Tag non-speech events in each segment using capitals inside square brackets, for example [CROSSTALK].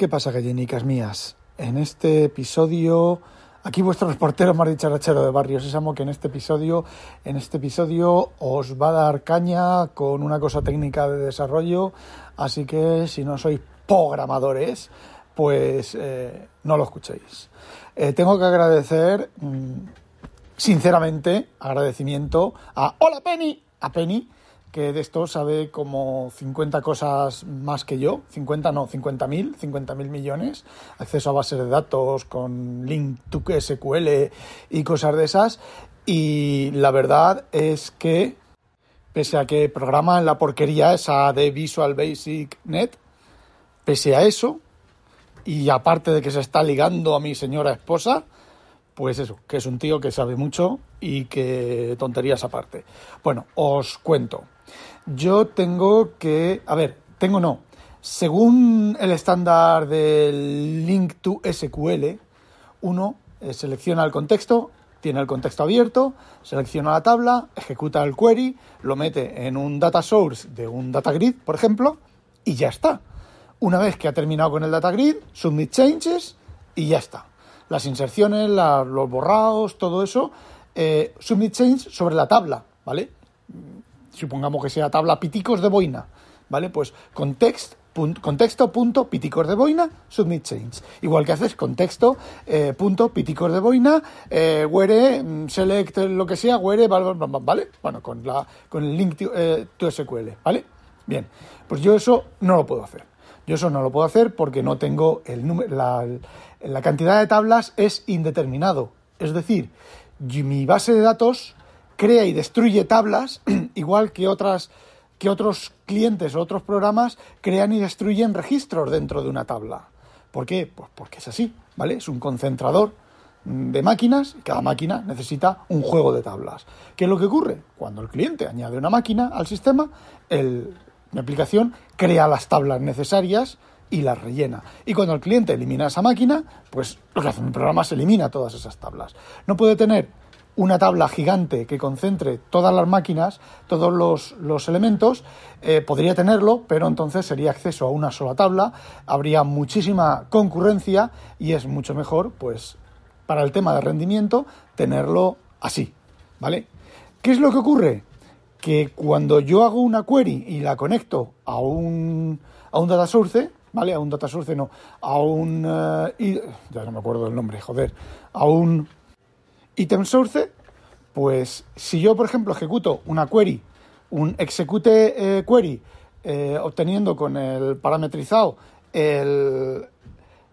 ¿Qué pasa, gallinicas mías? En este episodio, aquí vuestro reportero más dicharachero de Barrio Sésamo, que en este episodio, en este episodio os va a dar caña con una cosa técnica de desarrollo, así que si no sois programadores, pues eh, no lo escuchéis. Eh, tengo que agradecer, mm, sinceramente, agradecimiento a Hola Penny, a Penny, que de esto sabe como 50 cosas más que yo, 50 no, 50.000, 50.000 millones, acceso a bases de datos con link to SQL y cosas de esas. Y la verdad es que, pese a que programa en la porquería esa de Visual Basic Net, pese a eso, y aparte de que se está ligando a mi señora esposa, pues eso, que es un tío que sabe mucho y que tonterías aparte. Bueno, os cuento. Yo tengo que, a ver, tengo no. Según el estándar del Link to SQL, uno eh, selecciona el contexto, tiene el contexto abierto, selecciona la tabla, ejecuta el query, lo mete en un data source de un data grid, por ejemplo, y ya está. Una vez que ha terminado con el data grid, submit changes y ya está. Las inserciones, los borrados, todo eso, eh, submit change sobre la tabla, ¿vale? Supongamos que sea tabla piticos de boina, ¿vale? Pues context, contexto punto piticos de boina submit change. Igual que haces contexto eh, punto piticos de boina eh, where mm, select lo que sea where vale bueno con la con el link to, eh, SQL vale bien pues yo eso no lo puedo hacer. Yo eso no lo puedo hacer porque no tengo el número la cantidad de tablas es indeterminado. Es decir mi base de datos crea y destruye tablas, [CLEARS THROAT] igual que otras que otros clientes o otros programas crean y destruyen registros dentro de una tabla. ¿Por qué? Pues porque es así, ¿vale? Es un concentrador de máquinas cada máquina necesita un juego de tablas. ¿Qué es lo que ocurre? Cuando el cliente añade una máquina al sistema, el, la aplicación crea las tablas necesarias y las rellena. Y cuando el cliente elimina esa máquina, pues lo que hace programa es elimina todas esas tablas. No puede tener una tabla gigante que concentre todas las máquinas, todos los, elementos, eh, podría tenerlo, pero entonces sería acceso a una sola tabla, habría muchísima concurrencia y es mucho mejor, pues, para el tema de rendimiento, tenerlo así, ¿vale? ¿Qué es lo que ocurre? Que cuando yo hago una query y la conecto a un, a un data source, ¿vale? A un data source, no, a un... Eh, ya no me acuerdo del nombre, joder, a un item source, pues si yo, por ejemplo, ejecuto una query, un execute eh, query, eh, obteniendo con el parametrizado el,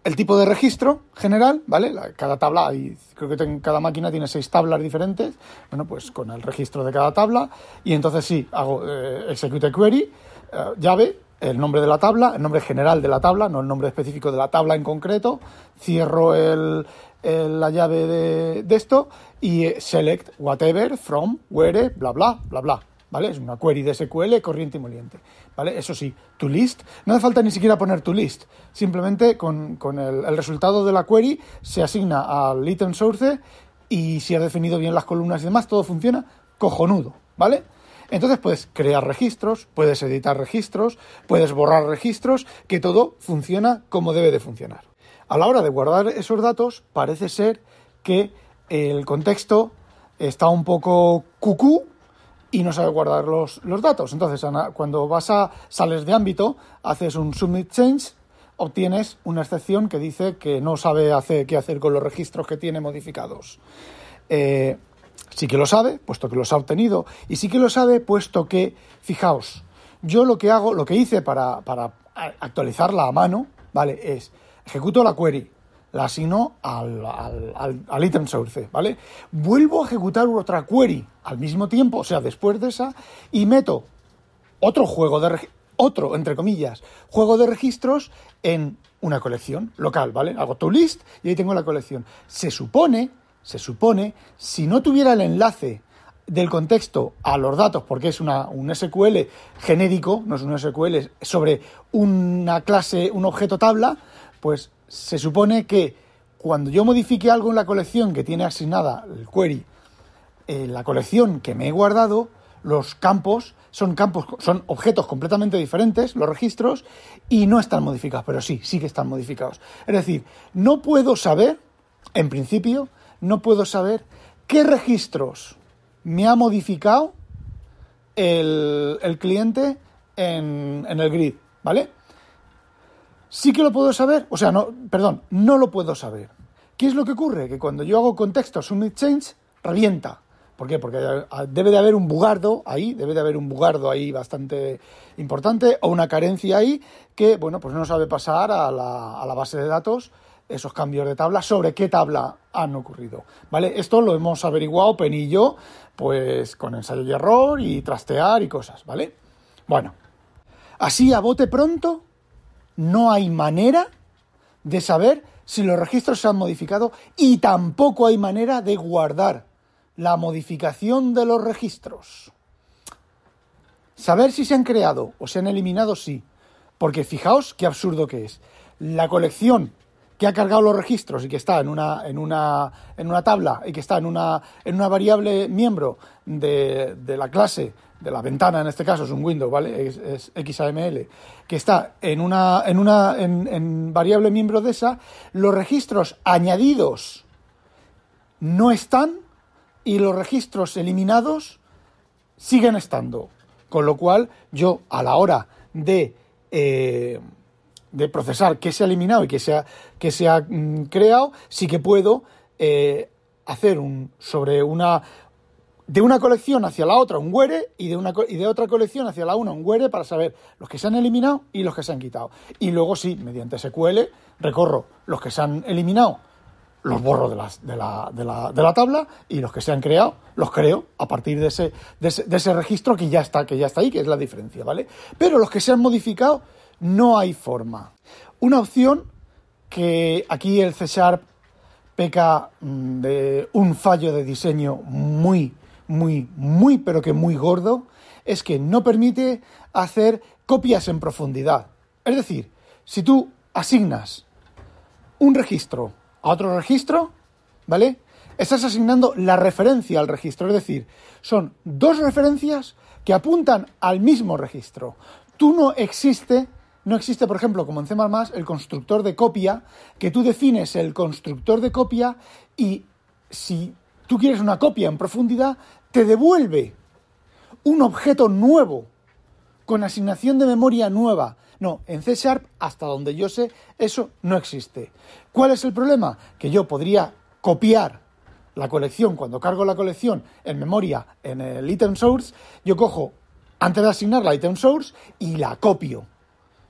el, tipo de registro general, ¿vale? cada tabla, y creo que cada máquina tiene seis tablas diferentes, bueno, pues con el registro de cada tabla, y entonces sí, hago eh, execute query, llave, el nombre de la tabla, el nombre general de la tabla, no el nombre específico de la tabla en concreto, cierro el, la llave de, esto y eh, select whatever from where bla bla bla bla. ¿Vale? Es una query de SQL corriente y moliente. ¿Vale? Eso sí, to list. No hace falta ni siquiera poner to list. Simplemente con, el, el, resultado de la query se asigna al item source y si has definido bien las columnas y demás, todo funciona cojonudo. ¿Vale? Entonces puedes crear registros, puedes editar registros, puedes borrar registros, que todo funciona como debe de funcionar. A la hora de guardar esos datos, parece ser que el contexto está un poco cucú y no sabe guardar los, datos. Entonces, cuando vas a sales de ámbito, haces un submit change, obtienes una excepción que dice que no sabe hacer, qué hacer con los registros que tiene modificados. Eh, sí que lo sabe, puesto que los ha obtenido, y sí que lo sabe, puesto que, fijaos, yo lo que hago, lo que hice para, para actualizarla a mano, ¿vale? Es ejecuto la query, la asigno al, al, al, item source, ¿vale? Vuelvo a ejecutar otra query al mismo tiempo, o sea, después de esa, y meto otro juego de otro, entre comillas, juego de registros en una colección local, ¿vale? Hago to list y ahí tengo la colección. Se supone, se supone, si no tuviera el enlace del contexto a los datos, porque es una, un SQL genérico, no es un SQL sobre una clase, un objeto tabla, pues se supone que cuando yo modifique algo en la colección que tiene asignada el query, en la colección que me he guardado, los campos son campos, son objetos completamente diferentes, los registros, y no están modificados, pero sí, sí que están modificados. Es decir, no puedo saber, en principio, no puedo saber qué registros me ha modificado el, cliente en, en el grid, ¿vale? Sí que lo puedo saber, o sea, no, perdón, no lo puedo saber. ¿Qué es lo que ocurre? Que cuando yo hago contexto submit change, revienta. ¿Por qué? Porque debe de haber un bugardo ahí, debe de haber un bugardo ahí bastante importante o una carencia ahí que, bueno, pues no sabe pasar a la, a la base de datos esos cambios de tabla sobre qué tabla han ocurrido. ¿Vale? Esto lo hemos averiguado Pen y yo, pues con ensayo y error y trastear y cosas, ¿vale? Bueno, así a bote pronto no hay manera de saber si los registros se han modificado y tampoco hay manera de guardar la modificación de los registros. Saber si se han creado o se han eliminado, sí. Porque fijaos qué absurdo que es. La colección que ha cargado los registros y que está en una, en una, en una tabla y que está en una, en una variable miembro de, de la clase, de la ventana en este caso, es un window, ¿vale? Es, XAML, que está en una, en una en, variable miembro de esa, los registros añadidos no están y los registros eliminados siguen estando. Con lo cual, yo a la hora de, eh, de procesar qué se ha eliminado y qué se ha, ha mm, creado, sí que puedo eh, hacer un sobre una de una colección hacia la otra un where y de, una, y de otra colección hacia la una un where para saber los que se han eliminado y los que se han quitado. Y luego sí, mediante SQL recorro los que se han eliminado los borro de, las, de, la, de, la, de, la, tabla y los que se han creado los creo a partir de ese, de ese, registro que ya está que ya está ahí que es la diferencia vale pero los que se han modificado no hay forma una opción que aquí el C Sharp peca mm, de un fallo de diseño muy muy muy pero que muy gordo es que no permite hacer copias en profundidad es decir si tú asignas un registro a otro registro, ¿vale? Estás asignando la referencia al registro, es decir, son dos referencias que apuntan al mismo registro. Tú no existe, no existe, por ejemplo, como en C++, el constructor de copia, que tú defines el constructor de copia y si tú quieres una copia en profundidad, te devuelve un objeto nuevo con asignación de memoria nueva no, en C Sharp, hasta donde yo sé, eso no existe. ¿Cuál es el problema? Que yo podría copiar la colección, cuando cargo la colección en memoria en el item source, yo cojo, antes de asignar la item source, y la copio.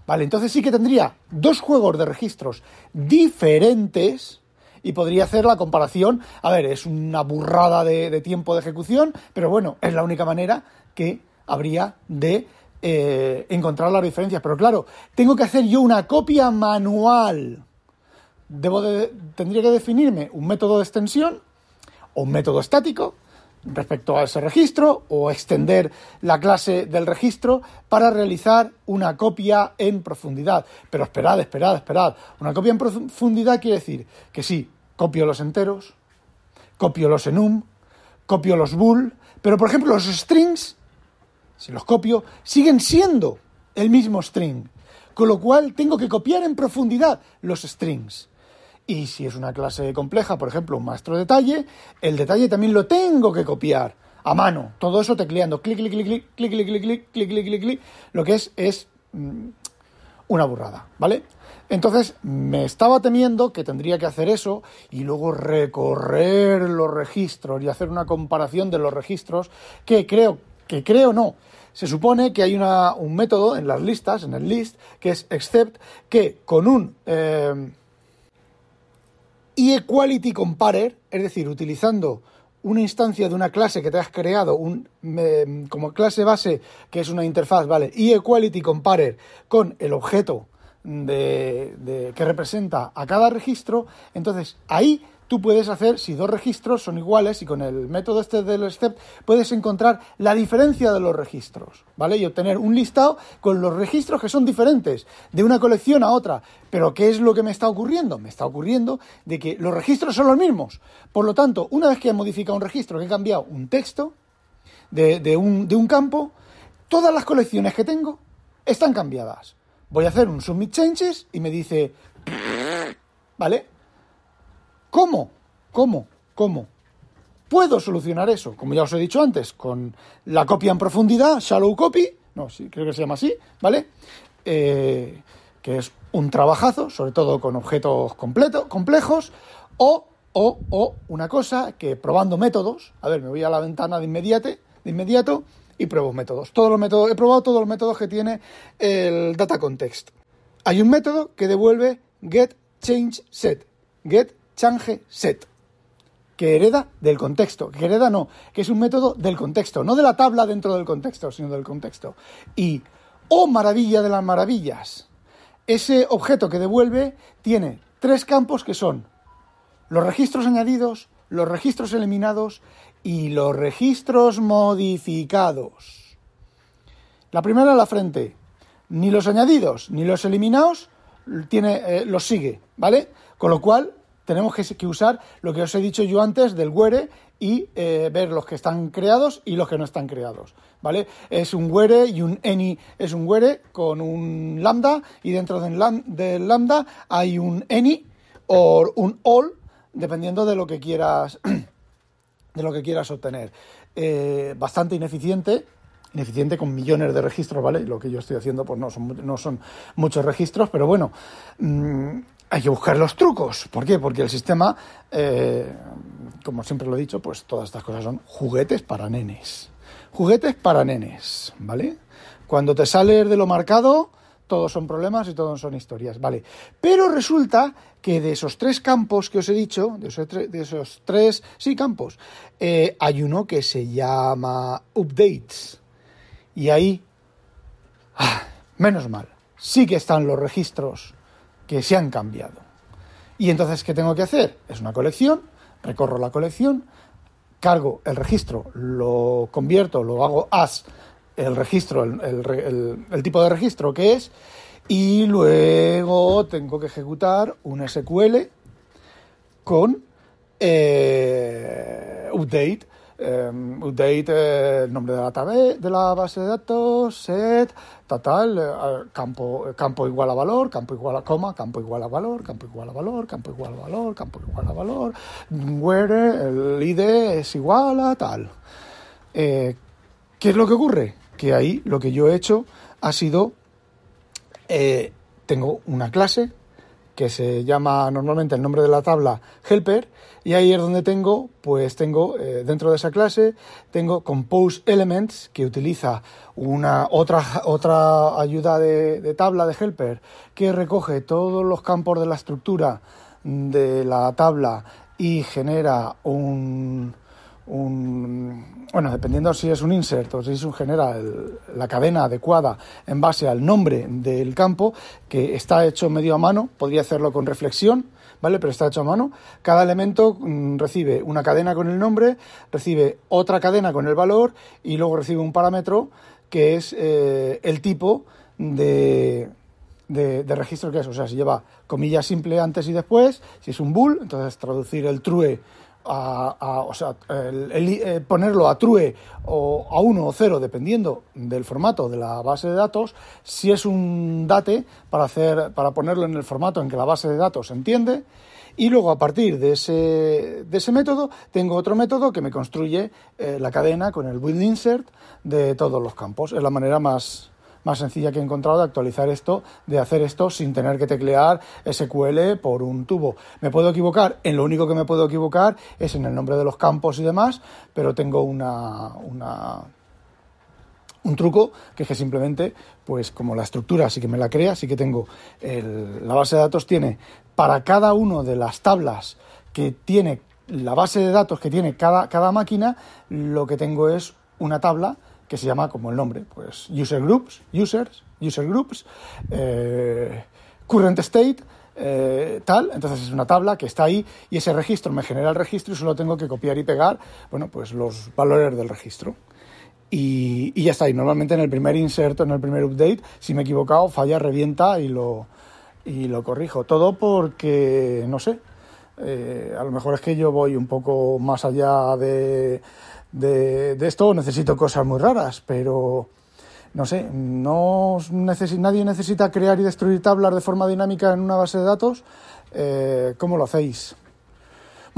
Vale, entonces sí que tendría dos juegos de registros diferentes y podría hacer la comparación. A ver, es una burrada de, tiempo de ejecución, pero bueno, es la única manera que habría de eh, encontrar las diferencias. Pero claro, tengo que hacer yo una copia manual. Debo de, tendría que definirme un método de extensión o un método estático respecto a ese registro o extender la clase del registro para realizar una copia en profundidad. Pero esperad, esperad, esperad. Una copia en profundidad quiere decir que sí, copio los enteros, copio los enum, copio los bool, pero por ejemplo los strings si los copio, siguen siendo el mismo string. Con lo cual tengo que copiar en profundidad los strings. Y si es una clase compleja, por ejemplo, un maestro detalle, el detalle también lo tengo que copiar a mano. Todo eso tecleando, clic, clic, clic, clic, clic, clic, clic, clic, clic, clic, clic. Lo que es es una burrada, ¿vale? Entonces me estaba temiendo que tendría que hacer eso y luego recorrer los registros y hacer una comparación de los registros que creo que creo no. Se supone que hay un método en las listas, en el list, que es except, que con un eh, equality comparer, es decir, utilizando una instancia de una clase que te has creado un, como clase base, que es una interfaz, ¿vale? Y equality comparer con el objeto de, que representa a cada registro, entonces ahí tú puedes hacer, si dos registros son iguales y con el método este del step puedes encontrar la diferencia de los registros, ¿vale? Y obtener un listado con los registros que son diferentes de una colección a otra. Pero ¿qué es lo que me está ocurriendo? Me está ocurriendo de que los registros son los mismos. Por lo tanto, una vez que he modificado un registro, que he cambiado un texto de, un, de un campo, todas las colecciones que tengo están cambiadas. Voy a hacer un submit changes y me dice, ¿vale? ¿Cómo? ¿Cómo? ¿Cómo? Puedo solucionar eso, como ya os he dicho antes, con la copia en profundidad, shallow copy, no, sí, creo que se llama así, ¿vale? Eh, que es un trabajazo, sobre todo con objetos completos, complejos, o, o, o una cosa que probando métodos, a ver, me voy a la ventana de inmediato, de inmediato y pruebo métodos. Todos los métodos, he probado todos los métodos que tiene el data context. Hay un método que devuelve get change set, get change set, que hereda del contexto, que hereda no, que es un método del contexto, no de la tabla dentro del contexto, sino del contexto. Y, oh maravilla de las maravillas, ese objeto que devuelve tiene tres campos que son los registros añadidos, los registros eliminados y los registros modificados. La primera la frente, ni los añadidos ni los eliminados tiene, eh, los sigue, ¿vale? Con lo cual tenemos que, usar lo que os he dicho yo antes del where y eh, ver los que están creados y los que no están creados, ¿vale? Es un where y un any es un where con un lambda y dentro del, lambda hay un any o un all dependiendo de lo que quieras [CLEARS THROAT] de lo que quieras obtener. Eh, bastante ineficiente, ineficiente con millones de registros, ¿vale? Lo que yo estoy haciendo pues no son, muchos registros, pero bueno, mm, hay que buscar los trucos. ¿Por qué? Porque el sistema, eh, como siempre lo he dicho, pues todas estas cosas son juguetes para nenes. Juguetes para nenes, ¿vale? Cuando te sales de lo marcado, todos son problemas y todos son historias, ¿vale? Pero resulta que de esos tres campos que os he dicho, de esos, tres, sí, campos, eh, hay uno que se llama updates. Y ahí, ah, menos mal, sí que están los registros que se han cambiado. Y entonces, ¿qué tengo que hacer? Es una colección, recorro la colección, cargo el registro, lo convierto, lo hago as el registro, el, tipo de registro que es, y luego tengo que ejecutar un SQL con eh, update. Em, update eh, el nombre de la, de la base de datos, set, total, eh, campo, campo igual a valor, campo igual a coma, campo igual a valor, campo igual a valor, campo igual a valor, campo igual a valor, where el ID es igual a tal. ¿Qué es lo que ocurre? que ahí lo que yo he hecho ha sido, eh, tengo una clase que se llama normalmente el nombre de la tabla helper y ahí es donde tengo, pues tengo eh, dentro de esa clase tengo compose elements que utiliza una otra otra ayuda de, de tabla de helper que recoge todos los campos de la estructura de la tabla y genera un un, bueno, dependiendo si es un insert o si es un general, la cadena adecuada en base al nombre del campo, que está hecho medio a mano, podría hacerlo con reflexión, ¿vale? Pero está hecho a mano. Cada elemento mm, recibe una cadena con el nombre, recibe otra cadena con el valor y luego recibe un parámetro que es eh, el tipo de, de, de, registro que es. O sea, si lleva comillas simple antes y después, si es un bool, entonces traducir el true a, o sea, eh, ponerlo a true o a 1 o 0 dependiendo del formato de la base de datos, si es un date para, hacer, para ponerlo en el formato en que la base de datos entiende y luego a partir de ese, de ese método tengo otro método que me construye eh, la cadena con el build insert de todos los campos. Es la manera más, más sencilla que he encontrado de actualizar esto, de hacer esto sin tener que teclear SQL por un tubo. Me puedo equivocar, en lo único que me puedo equivocar es en el nombre de los campos y demás, pero tengo una, un truco que es que simplemente, pues como la estructura sí que me la crea, sí que tengo la base de datos tiene para cada una de las tablas que tiene la base de datos que tiene cada, cada máquina, lo que tengo es una tabla que se llama como el nombre, pues user groups, users, user groups, eh, current state, eh, tal, entonces es una tabla que está ahí y ese registro me genera el registro y solo tengo que copiar y pegar, bueno, pues los valores del registro. Y, ya está, y normalmente en el primer inserto, en el primer update, si me he equivocado, falla, revienta y lo, y lo corrijo. Todo porque, no sé, eh, a lo mejor es que yo voy un poco más allá de, de, esto necesito cosas muy raras, pero no sé, no nadie necesita crear y destruir tablas de forma dinámica en una base de datos. Eh, ¿Cómo lo hacéis?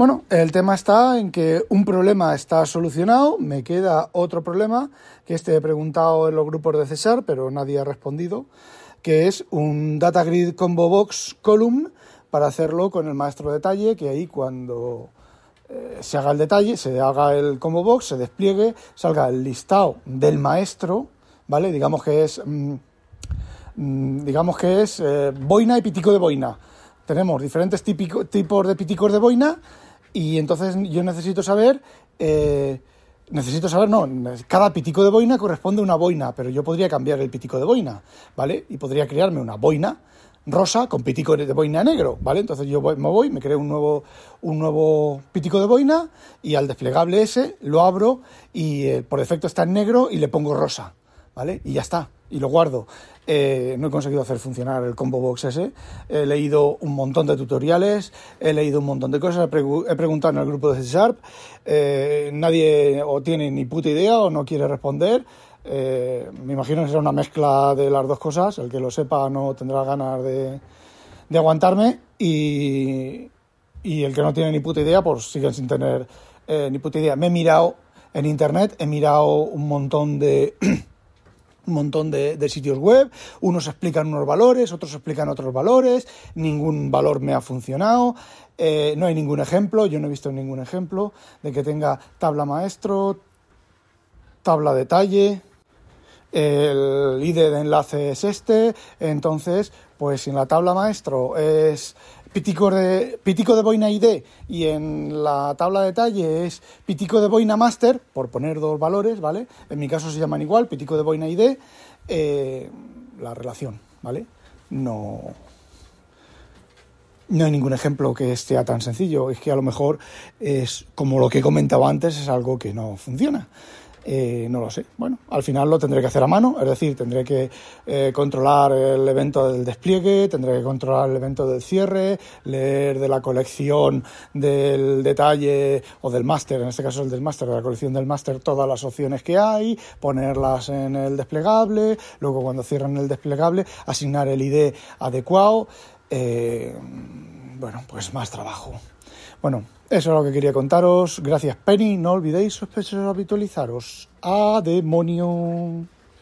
Bueno, el tema está en que un problema está solucionado, me queda otro problema, que este he preguntado en los grupos de César, pero nadie ha respondido, que es un Data Grid Combo Box Column para hacerlo con el maestro detalle, que ahí cuando eh, se haga el detalle, se haga el combo box, se despliegue, salga el listado del maestro, ¿vale? Digamos que es, mm, mm, digamos que es eh, boina y pitico de boina. Tenemos diferentes tipos de piticos de boina y entonces yo necesito saber, eh, necesito saber, no, cada pitico de boina corresponde a una boina, pero yo podría cambiar el pitico de boina, ¿vale? Y podría crearme una boina rosa con pitico de boina negro, ¿vale? Entonces yo me voy, me creo un nuevo, un nuevo pitico de boina y al desplegable ese lo abro y eh, por defecto está en negro y le pongo rosa, ¿vale? Y ya está, y lo guardo. Eh, no he conseguido hacer funcionar el combo box ese. He leído un montón de tutoriales, he leído un montón de cosas, he, preguntado en el grupo de C Sharp. Eh, nadie o tiene ni puta idea o no quiere responder. Eh, me imagino que será una mezcla de las dos cosas. El que lo sepa no tendrá ganas de, aguantarme y, el que no tiene ni puta idea, pues siguen sin tener ni puta idea. Me he mirado en internet, he mirado un montón de [CLEARS THROAT] un montón de, sitios web, unos explican unos valores, otros explican otros valores, ningún valor me ha funcionado, eh, no hay ningún ejemplo, yo no he visto ningún ejemplo de que tenga tabla maestro, tabla detalle, el ID de enlace es este, entonces, pues en la tabla maestro es pitico de, pitico de boina ID y en la tabla de detalle es pitico de boina master, por poner dos valores, ¿vale? En mi caso se llaman igual, pitico de boina ID, eh, la relación, ¿vale? No, no hay ningún ejemplo que sea tan sencillo. Es que a lo mejor es como lo que he comentado antes, es algo que no funciona. Eh, no lo sé. Bueno, al final lo tendré que hacer a mano, es decir, tendré que eh, controlar el evento del despliegue, tendré que controlar el evento del cierre, leer de la colección del detalle o del máster, en este caso el del máster, de la colección del máster, todas las opciones que hay, ponerlas en el desplegable, luego cuando cierran el desplegable, asignar el ID adecuado. Eh, bueno, pues más trabajo. Bueno, eso es lo que quería contaros. Gracias, Penny. No olvidéis sospechosos habitualizaros. ¡A demonio!